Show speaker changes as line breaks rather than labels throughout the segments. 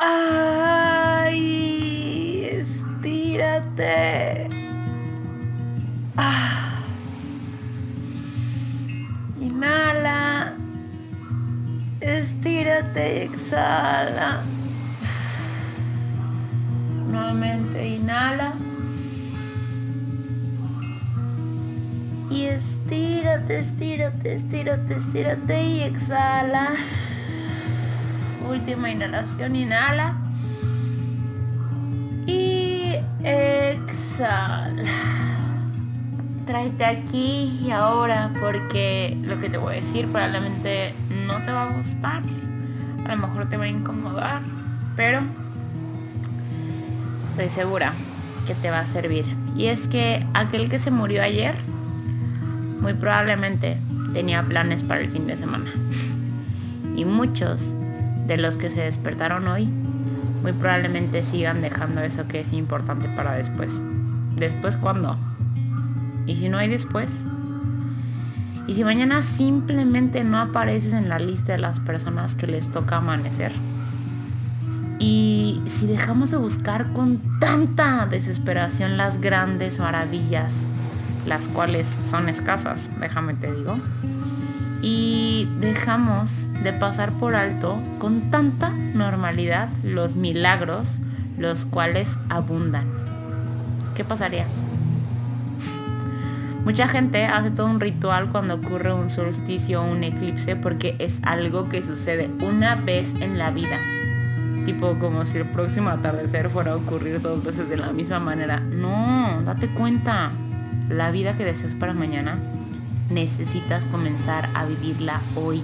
Ay, estírate. Ah. Inhala. Estírate y exhala. Nuevamente inhala. Y estírate, estírate, estírate, estírate y exhala. Última inhalación, inhala. Y exhala. Tráete aquí y ahora porque lo que te voy a decir probablemente no te va a gustar. A lo mejor te va a incomodar, pero estoy segura que te va a servir. Y es que aquel que se murió ayer muy probablemente tenía planes para el fin de semana. Y muchos de los que se despertaron hoy, muy probablemente sigan dejando eso que es importante para después. ¿Después cuándo? ¿Y si no hay después? ¿Y si mañana simplemente no apareces en la lista de las personas que les toca amanecer? Y si dejamos de buscar con tanta desesperación las grandes maravillas las cuales son escasas, déjame te digo. Y dejamos de pasar por alto con tanta normalidad los milagros, los cuales abundan. ¿Qué pasaría? Mucha gente hace todo un ritual cuando ocurre un solsticio o un eclipse porque es algo que sucede una vez en la vida. Tipo como si el próximo atardecer fuera a ocurrir dos veces de la misma manera. No, date cuenta la vida que deseas para mañana, necesitas comenzar a vivirla hoy.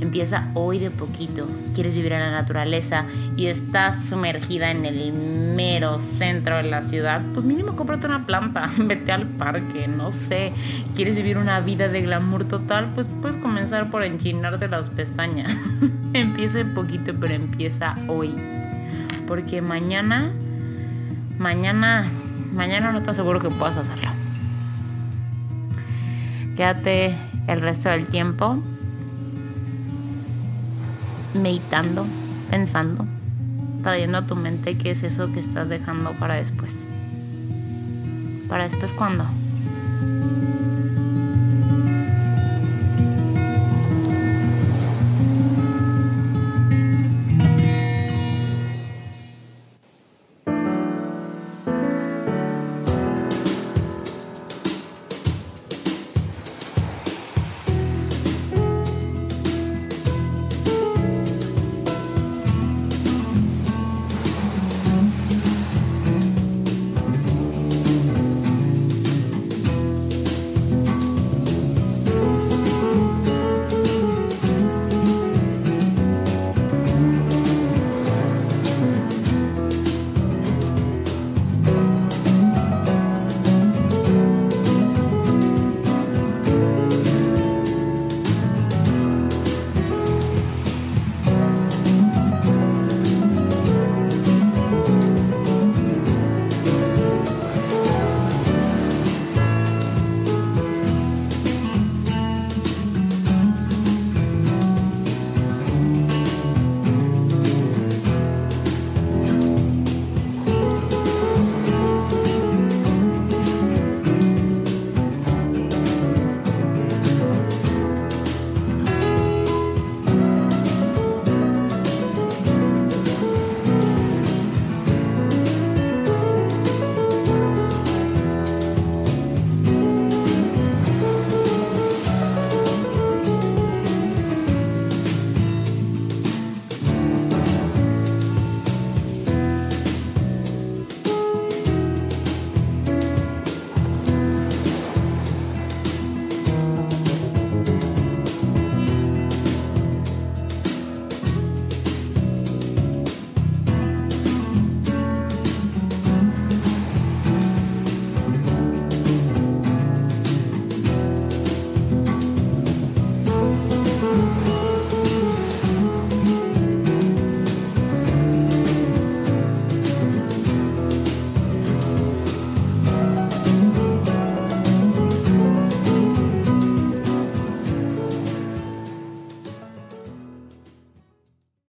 Empieza hoy de poquito. Quieres vivir en la naturaleza y estás sumergida en el mero centro de la ciudad. Pues mínimo cómprate una planta, vete al parque, no sé. Quieres vivir una vida de glamour total, pues puedes comenzar por enchinarte las pestañas. empieza de poquito, pero empieza hoy. Porque mañana, mañana, mañana no te aseguro que puedas hacerlo. Quédate el resto del tiempo meditando, pensando, trayendo a tu mente qué es eso que estás dejando para después. ¿Para después cuándo?